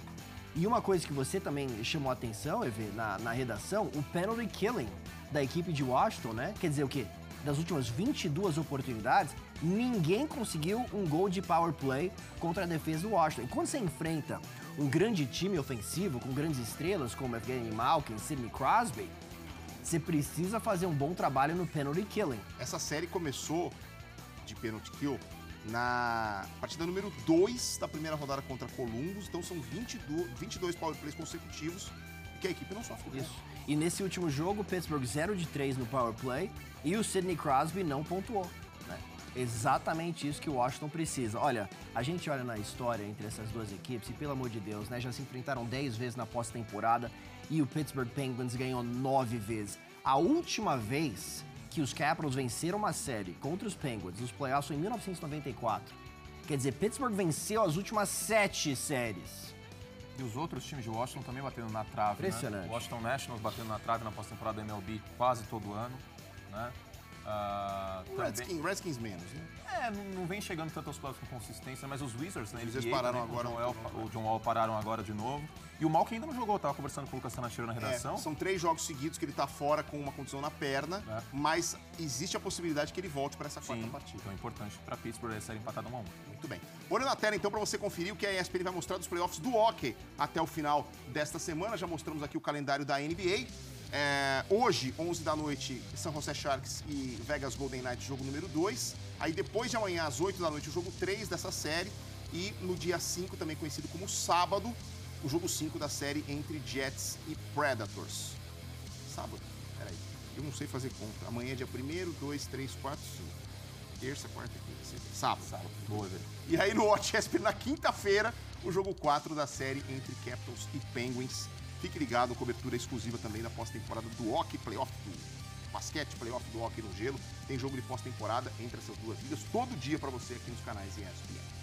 E uma coisa que você também chamou a atenção, Evê, na, na redação, o penalty killing da equipe de Washington, né? Quer dizer o quê? Das últimas 22 oportunidades, ninguém conseguiu um gol de power play contra a defesa do Washington. E quando você enfrenta um grande time ofensivo com grandes estrelas como Evgeny Malkin, Sidney Crosby, você precisa fazer um bom trabalho no penalty killing. Essa série começou de penalty kill na partida número 2 da primeira rodada contra Columbus. Então são 22, 22 power plays consecutivos que a equipe não sofre gol. Isso. E nesse último jogo, Pittsburgh 0 de 3 no power play e o Sidney Crosby não pontuou. Né? Exatamente isso que o Washington precisa. Olha, a gente olha na história entre essas duas equipes e, pelo amor de Deus, né, já se enfrentaram 10 vezes na pós-temporada e o Pittsburgh Penguins ganhou 9 vezes. A última vez que os Capitals venceram uma série contra os Penguins nos playoffs em 1994. Quer dizer, Pittsburgh venceu as últimas sete séries. E os outros times de Washington também batendo na trave, Impressionante. né? Washington Nationals batendo na trave na pós-temporada da MLB quase todo ano, né? O também- Redskins, Redskins menos, né? É, não, vem chegando tanto aos playoffs com consistência, mas os Wizards, né? NBA pararam com agora, O John, Wall, o John Wall pararam agora de novo. E o Malkin ainda não jogou, eu tava conversando com o Lucas Tanacheiro na É, redação. são três jogos seguidos que ele tá fora com uma condição na perna, É. mas existe a possibilidade que ele volte para essa quarta Sim, partida. então é importante pra Pittsburgh a série empatada 1 a 1 Muito bem. Olho na tela então para você conferir o que a ESPN vai mostrar dos playoffs do hockey até o final desta semana. Já mostramos aqui o calendário da NBA. É, hoje, 11 da noite, São José Sharks e Vegas Golden Knights, jogo número 2. Aí depois de amanhã, às 8 da noite, o jogo 3 dessa série. E no dia 5, também conhecido como sábado, o jogo 5 da série entre Jets e Predators. Sábado? Peraí. Eu não sei fazer conta. Amanhã é dia 1, 2, 3, 4, 5. Terça, quarta, quinta, sexta. Sábado. Sábado. Boa, velho. E aí no Watch ESPN, na quinta-feira, o jogo 4 da série entre Capitals e Penguins. Fique ligado, cobertura exclusiva também da pós-temporada do Hockey Playoff, do basquete Playoff do Hockey no Gelo. Tem jogo de pós-temporada entre essas duas ligas todo dia para você aqui nos canais ESPN.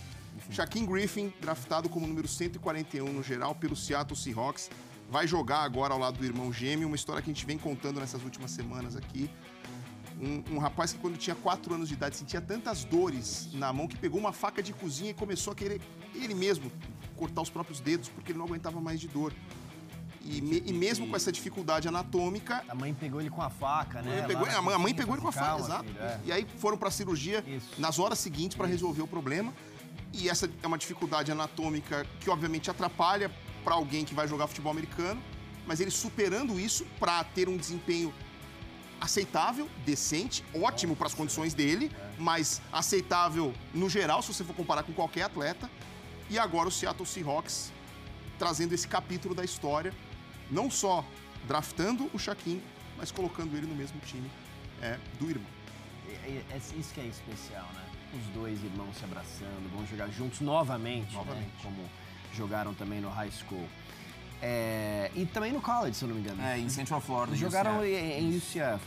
Shaquem Griffin, draftado como número 141 no geral pelo Seattle Seahawks, vai jogar agora ao lado do irmão gêmeo, uma história que a gente vem contando nessas últimas semanas aqui. Um, um rapaz que quando tinha 4 anos de idade sentia tantas dores na mão que pegou uma faca de cozinha e começou a querer ele mesmo cortar os próprios dedos porque ele não aguentava mais de dor. E, me- e mesmo com essa dificuldade anatômica, A mãe pegou ele com a faca, né? lá pegou- a mãe, a mãe pegou ele com a faca, "Calma, exato. filho", é. E aí foram para cirurgia Isso. nas horas seguintes para resolver o problema. E essa é uma dificuldade anatômica que obviamente atrapalha para alguém que vai jogar futebol americano, mas ele superando isso para ter um desempenho aceitável, decente, ótimo para as condições dele, mas aceitável no geral se você for comparar com qualquer atleta. E agora o Seattle Seahawks trazendo esse capítulo da história, não só draftando o Shaquille, mas colocando ele no mesmo time é, do irmão. É, é- é isso que é especial, né? Os dois irmãos se abraçando, vão jogar juntos novamente, Novamente. Né? como jogaram também no high school. É, e também no college, se eu não me engano. É, em Central Florida. jogaram UCF. em, em UCF.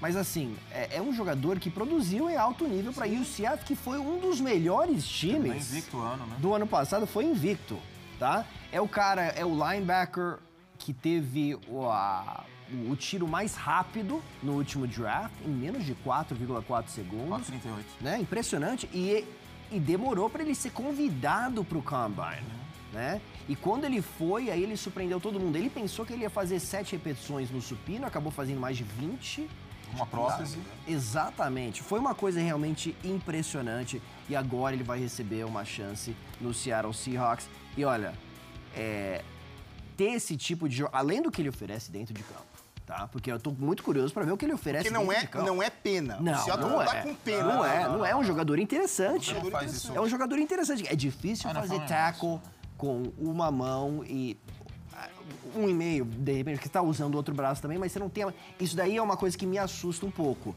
Mas assim, é, é um jogador que produziu em alto nível para UCF, que foi um dos melhores times invicto o ano, né? do ano passado, foi invicto, tá? É o cara, é o linebacker que teve o, a- o tiro mais rápido no último draft, em menos de 4,4 segundos. 4,38. Né? Impressionante. E, e demorou para ele ser convidado para o Combine. Né? E quando ele foi, aí ele surpreendeu todo mundo. Ele pensou que ele ia fazer sete repetições no supino, acabou fazendo mais de 20. Uma prótese. Exatamente. Foi uma coisa realmente impressionante. E agora ele vai receber uma chance no Seattle Seahawks. E olha, é, ter esse tipo de jogo, além do que ele oferece dentro de campo, tá? Porque eu tô muito curioso para ver o que ele oferece Porque não dentro é, de campo. não é pena. Não, o Seattle não não tá é. com pena. Não é, não é um jogador interessante. Não faz isso. É um jogador interessante. É difícil Ah, não, fazer não é tackle com uma mão e ah, um e meio, de repente, que está usando o outro braço também, mas você não tem. Isso daí é uma coisa que me assusta um pouco.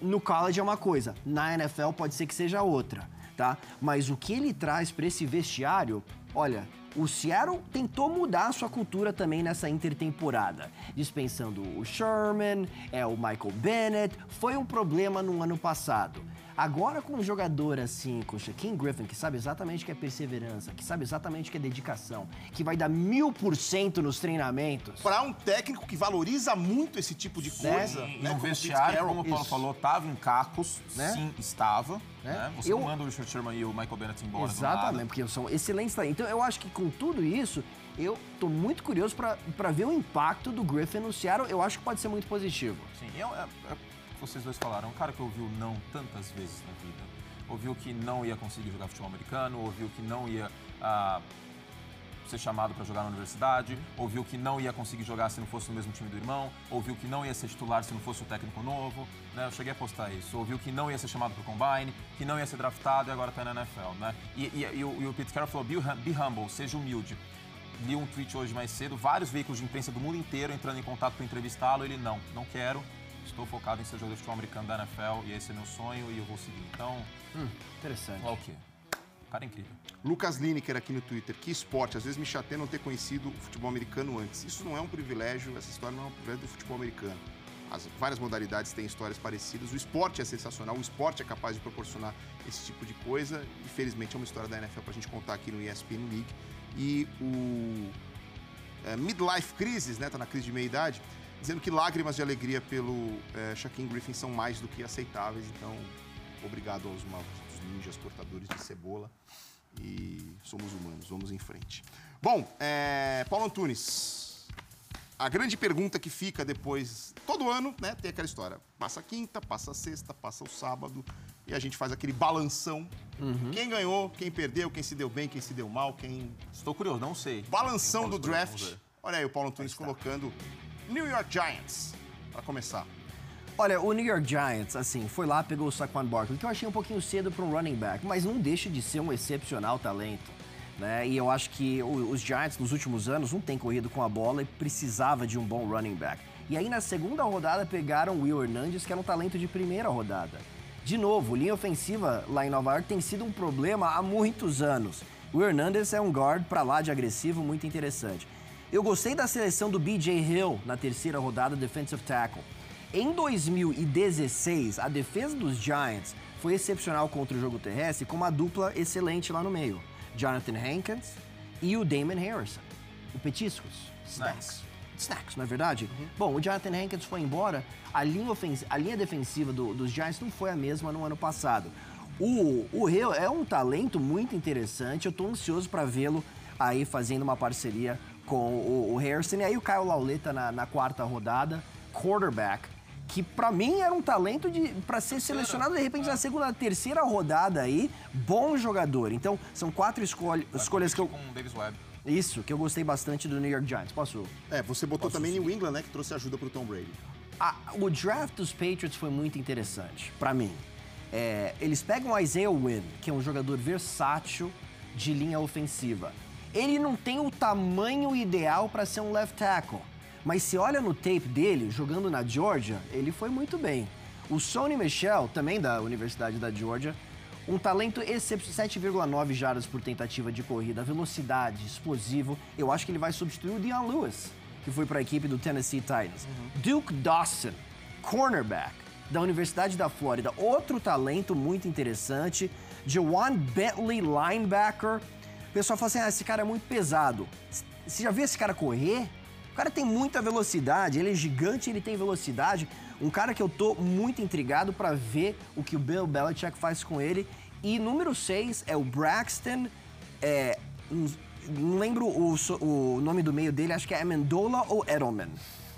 No college é uma coisa, na NFL pode ser que seja outra, tá? Mas o que ele traz para esse vestiário, olha, o Seattle tentou mudar sua cultura também nessa intertemporada, dispensando o Sherman, é o Michael Bennett, foi um problema no ano passado. Agora com um jogador assim, o Shaquem Griffin, que sabe exatamente o que é perseverança, que sabe exatamente o que é dedicação, que vai dar mil por cento nos treinamentos. Para um técnico que valoriza muito esse tipo de coisa. Né? E né, como Pete vestiário, como o Paulo Isso. falou, tava em cacos, Né? sim, estava. Né? Né? Você Eu- não manda o Richard Sherman e o Michael Bennett embora Exatamente, porque são excelentes. Então eu acho que com tudo isso, eu tô muito curioso para ver o impacto do Griffin no Seattle. Eu acho que pode ser muito positivo. Sim, eu, é o vocês dois falaram. Um cara que ouviu não tantas vezes na vida. Ouviu que não ia conseguir jogar futebol americano, ouviu que não ia ah, ser chamado para jogar na universidade, ouviu que não ia conseguir jogar se não fosse no mesmo time do irmão, ouviu que não ia ser titular se não fosse o técnico novo, né? Eu cheguei a postar isso. Ouviu que não ia ser chamado para o combine, que não ia ser draftado e agora está na NFL, né? E, e- e o, e o Pete Carroll falou, be, hum- be humble, seja humilde. Li um tweet hoje mais cedo, vários veículos de imprensa do mundo inteiro entrando em contato para entrevistá-lo. Ele, não, não quero, estou focado em ser jogador de futebol americano da NFL e esse é meu sonho e eu vou seguir. Então, Interessante. falar o quê? Cara incrível. Lucas Lineker aqui no Twitter. Que esporte. Às vezes me chateia não ter conhecido o futebol americano antes. Isso não é um privilégio, essa história não é um privilégio do futebol americano. As várias modalidades têm histórias parecidas. O esporte é sensacional, o esporte é capaz de proporcionar esse tipo de coisa. Infelizmente é uma história da NFL pra gente contar aqui no ESPN League. E o é, Midlife Crisis, né? Tá na crise de meia-idade, dizendo que lágrimas de alegria pelo é, Shaquem Griffin são mais do que aceitáveis. Então, obrigado aos malditos ninjas cortadores de cebola. E somos humanos, vamos em frente. Bom, é, Paulo Antunes, a grande pergunta que fica depois, todo ano, né, tem aquela história. Passa a quinta, passa a sexta, passa o sábado, e a gente faz aquele balanção. Quem ganhou, quem perdeu, quem se deu bem, quem se deu mal, quem Estou curioso, não sei. Balanção do draft. Olha aí o Paulo Antunes colocando New York Giants para começar. Olha, o New York Giants, assim, foi lá, pegou o Saquon Barkley, que eu achei um pouquinho cedo para um running back, mas não deixa de ser um excepcional talento. Né? E eu acho que os Giants, nos últimos anos, não têm corrido com a bola e precisava de um bom running back. E aí, na segunda rodada, pegaram o Will Hernandez, que era um talento de primeira rodada. De novo, linha ofensiva lá em Nova York tem sido um problema há muitos anos. O Hernandez é um guard para lá de agressivo muito interessante. Eu gostei da seleção do BJ Hill na terceira rodada, defensive tackle. Em 2016, a defesa dos Giants foi excepcional contra o jogo terrestre com uma dupla excelente lá no meio. Jonathan Hankins e o Damon Harrison. O Petiscos. Snacks. Snacks, não é verdade? Bom, o Jonathan Hankins foi embora, a linha, a linha defensiva do- dos Giants não foi a mesma no ano passado. O, o Hill é um talento muito interessante, eu tô ansioso para vê-lo aí fazendo uma parceria com o, o Harrison. E aí o Kyle Lauleta na, na quarta rodada, quarterback, que pra mim era um talento de para ser selecionado de repente na segunda, terceira rodada aí, bom jogador. Então, são quatro escolh- escolhas que eu Com o Davis Webb. isso, que eu gostei bastante do New York Giants. Posso É, você botou também New England, né, que trouxe ajuda pro Tom Brady. a- o draft dos Patriots foi muito interessante, pra mim. É, eles pegam o Isaiah Wynn, que é um jogador versátil de linha ofensiva. Ele não tem o tamanho ideal pra ser um left tackle, mas se olha no tape dele, jogando na Georgia, ele foi muito bem. O Sony Michel, também da Universidade da Georgia, um talento excepcional, 7,9 jardas por tentativa de corrida, velocidade, explosivo. Eu acho que ele vai substituir o Deion Lewis, que foi para a equipe do Tennessee Titans. Duke Dawson, cornerback da Universidade da Flórida, outro talento muito interessante. Jawan Bentley, linebacker. O pessoal fala assim: ah, esse cara é muito pesado. Você já viu esse cara correr? cara tem muita velocidade, ele é gigante, ele tem velocidade. Um cara que eu tô muito intrigado para ver o que o Bill Belichick faz com ele. E número 6 é o Braxton. É, não lembro o, o nome do meio dele, acho que é Amendola ou Edelman.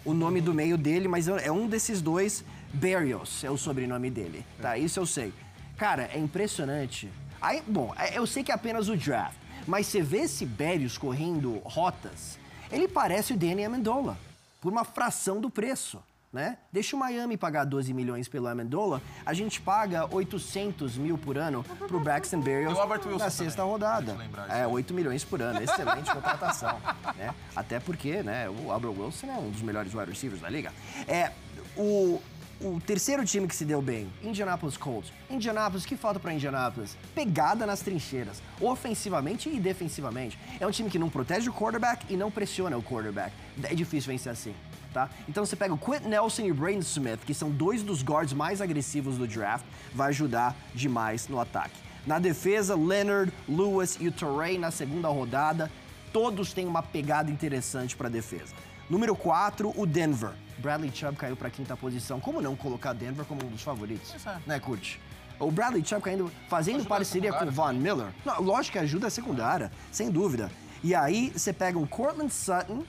O nome do meio dele, mas é um desses dois. Barrios é o sobrenome dele, tá? Isso eu sei. Cara, é impressionante. Aí, bom, é, eu sei que é apenas o draft, mas você vê esse Barrios correndo rotas, ele parece o Danny Amendola, por uma fração do preço né? Deixa o Miami pagar 12 milhões pelo Amendola, a gente paga 800 mil por ano pro Braxton Berrios na sexta também. rodada. É, 8 milhões por ano, excelente contratação, né? Até porque, né, o Albert Wilson é um dos melhores wide receivers da liga. É, o, o terceiro time que se deu bem, Indianapolis Colts. Indianapolis, que falta para Indianapolis? Pegada nas trincheiras, ofensivamente e defensivamente. É um time que não protege o quarterback e não pressiona o quarterback. É difícil vencer assim tá? Então você pega o Quentin Nelson e o Brain Smith, que são dois dos guards mais agressivos do draft, vai ajudar demais no ataque. Na defesa, Leonard, Lewis e o Torrey na segunda rodada, todos têm uma pegada interessante para a defesa. Número 4, o Denver. Bradley Chubb caiu para a quinta posição. Como não colocar Denver como um dos favoritos? É. Né, Kurt? O Bradley Chubb caindo, fazendo ajuda parceria com o Von Miller. Não, lógico que ajuda a secundária, sem dúvida. E aí você pega o Cortland Sutton,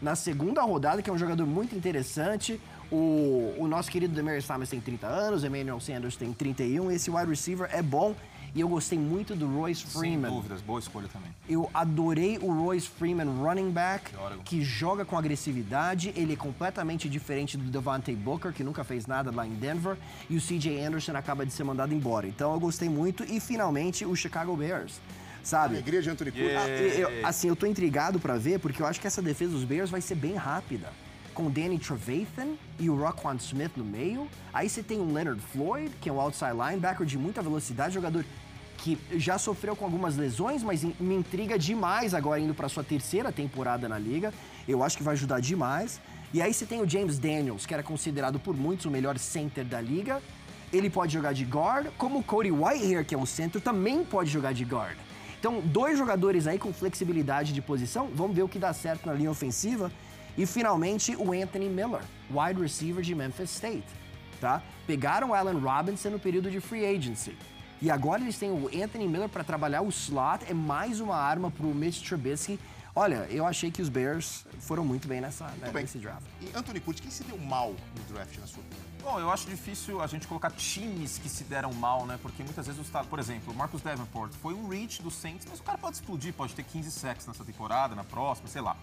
na segunda rodada, que é um jogador muito interessante. O, o nosso querido Demarius Thomas tem 30 anos, Emmanuel Sanders tem 31. Esse wide receiver é bom e eu gostei muito do Royce Freeman. Sem dúvidas, boa escolha também. Eu adorei o Royce Freeman running back, que joga com agressividade. Ele é completamente diferente do Devante Booker, que nunca fez nada lá em Denver. E o CJ Anderson acaba de ser mandado embora. Então eu gostei muito. E finalmente o Chicago Bears sabe? Alegria de Anthony Curtis. Yeah. assim, eu tô intrigado para ver, porque eu acho que essa defesa dos Bears vai ser bem rápida. Com Danny Trevathan e o Roquan Smith no meio. Aí você tem o Leonard Floyd, que é um outside linebacker de muita velocidade, jogador que já sofreu com algumas lesões, mas me intriga demais agora indo para sua terceira temporada na liga. Eu acho que vai ajudar demais. E aí você tem o James Daniels, que era considerado por muitos o melhor center da liga. Ele pode jogar de guard, como o Cody Whitehair, que é o centro, também pode jogar de guard. Então, dois jogadores aí com flexibilidade de posição, vamos ver o que dá certo na linha ofensiva. E finalmente o Anthony Miller, wide receiver de Memphis State, tá? Pegaram o Allen Robinson no período de free agency. E agora eles têm o Anthony Miller para trabalhar o slot, é mais uma arma para o Mitch Trubisky. Olha, eu achei que os Bears foram muito bem nessa, muito né, bem. nesse draft. E Anthony Curtis, quem se deu mal no draft na sua opinião? Bom, eu acho difícil a gente colocar times que se deram mal, né? Porque muitas vezes os por exemplo, o Marcus Davenport foi um reach do Saints, mas o cara pode explodir, pode ter 15 sacks nessa temporada, na próxima, sei lá.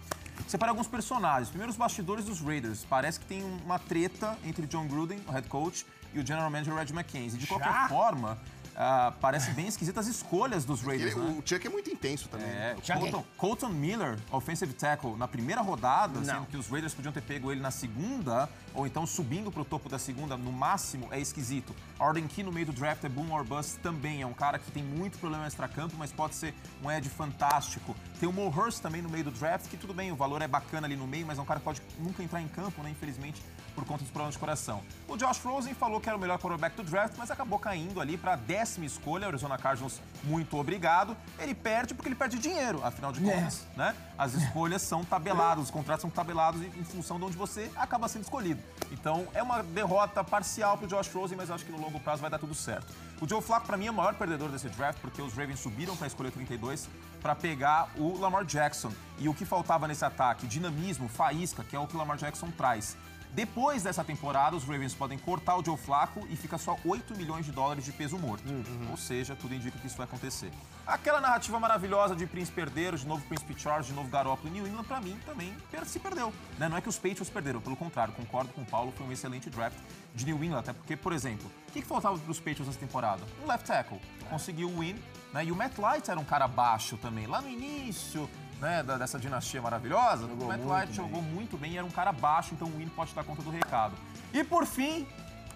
Separa alguns personagens. Primeiro, os bastidores dos Raiders. Parece que tem uma treta entre John Gruden, o head coach, e o general manager Red McKenzie. De qualquer Já? forma, Uh, parece bem esquisitas as escolhas dos Raiders, Ele, né? O Chuck é muito intenso também. É, né? Colton, Colton, Miller, offensive tackle, na primeira rodada, Não. sendo que os Raiders podiam ter pego ele na segunda, ou então subindo para o topo da segunda, no máximo, é esquisito. Arden Key no meio do draft é boom or bust também, é um cara que tem muito problema extra-campo, mas pode ser um edge fantástico. Tem o Mo Hurst também no meio do draft, que tudo bem, o valor é bacana ali no meio, mas é um cara que pode nunca entrar em campo, né, infelizmente, por conta dos problemas de coração. O Josh Rosen falou que era o melhor quarterback do draft, mas acabou caindo ali para a décima escolha. O Arizona Cardinals, muito obrigado. Ele perde porque ele perde dinheiro, afinal de contas, é. né? As escolhas são tabeladas, os contratos são tabelados em função de onde você acaba sendo escolhido. Então, é uma derrota parcial para o Josh Rosen, mas acho que no longo prazo vai dar tudo certo. O Joe Flacco, para mim, é o maior perdedor desse draft, porque os Ravens subiram para a escolha 32 para pegar o Lamar Jackson. E o que faltava nesse ataque? Dinamismo, faísca, que é o que o Lamar Jackson traz. Depois dessa temporada, os Ravens podem cortar o Joe Flacco e fica só 8 milhões de dólares de peso morto. Uhum. Ou seja, tudo indica que isso vai acontecer. Aquela narrativa maravilhosa de Príncipe Herdeiro, de novo Príncipe Charles, de novo Garoppolo e New England, pra mim, também se perdeu. Né? Não é que os Patriots perderam, pelo contrário, concordo com o Paulo, foi um excelente draft de New England, até porque, por exemplo, o que, que faltava para os Patriots nessa temporada? Um left tackle. Conseguiu o win, né? E o Matt Light era um cara baixo também. Lá no início, né, dessa dinastia maravilhosa, jogou o Matt White jogou muito bem e era um cara baixo, então o Win pode dar conta do recado. E por fim,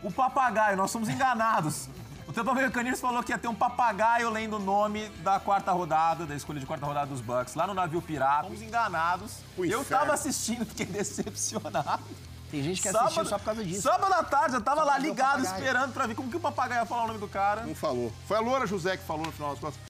o papagaio, nós somos enganados. O Tampa Bay Buccaneers falou que ia ter um papagaio lendo o nome da quarta rodada, da escolha de quarta rodada dos Bucks, lá no navio pirata. Fomos enganados. Eu tava assistindo, fiquei decepcionado. Tem gente que sábado, assistiu só por causa disso. Sábado à tarde, eu tava só lá ligado, esperando pra ver como que o papagaio ia falar o nome do cara. Não falou. Foi a Loura José que falou no final das contas.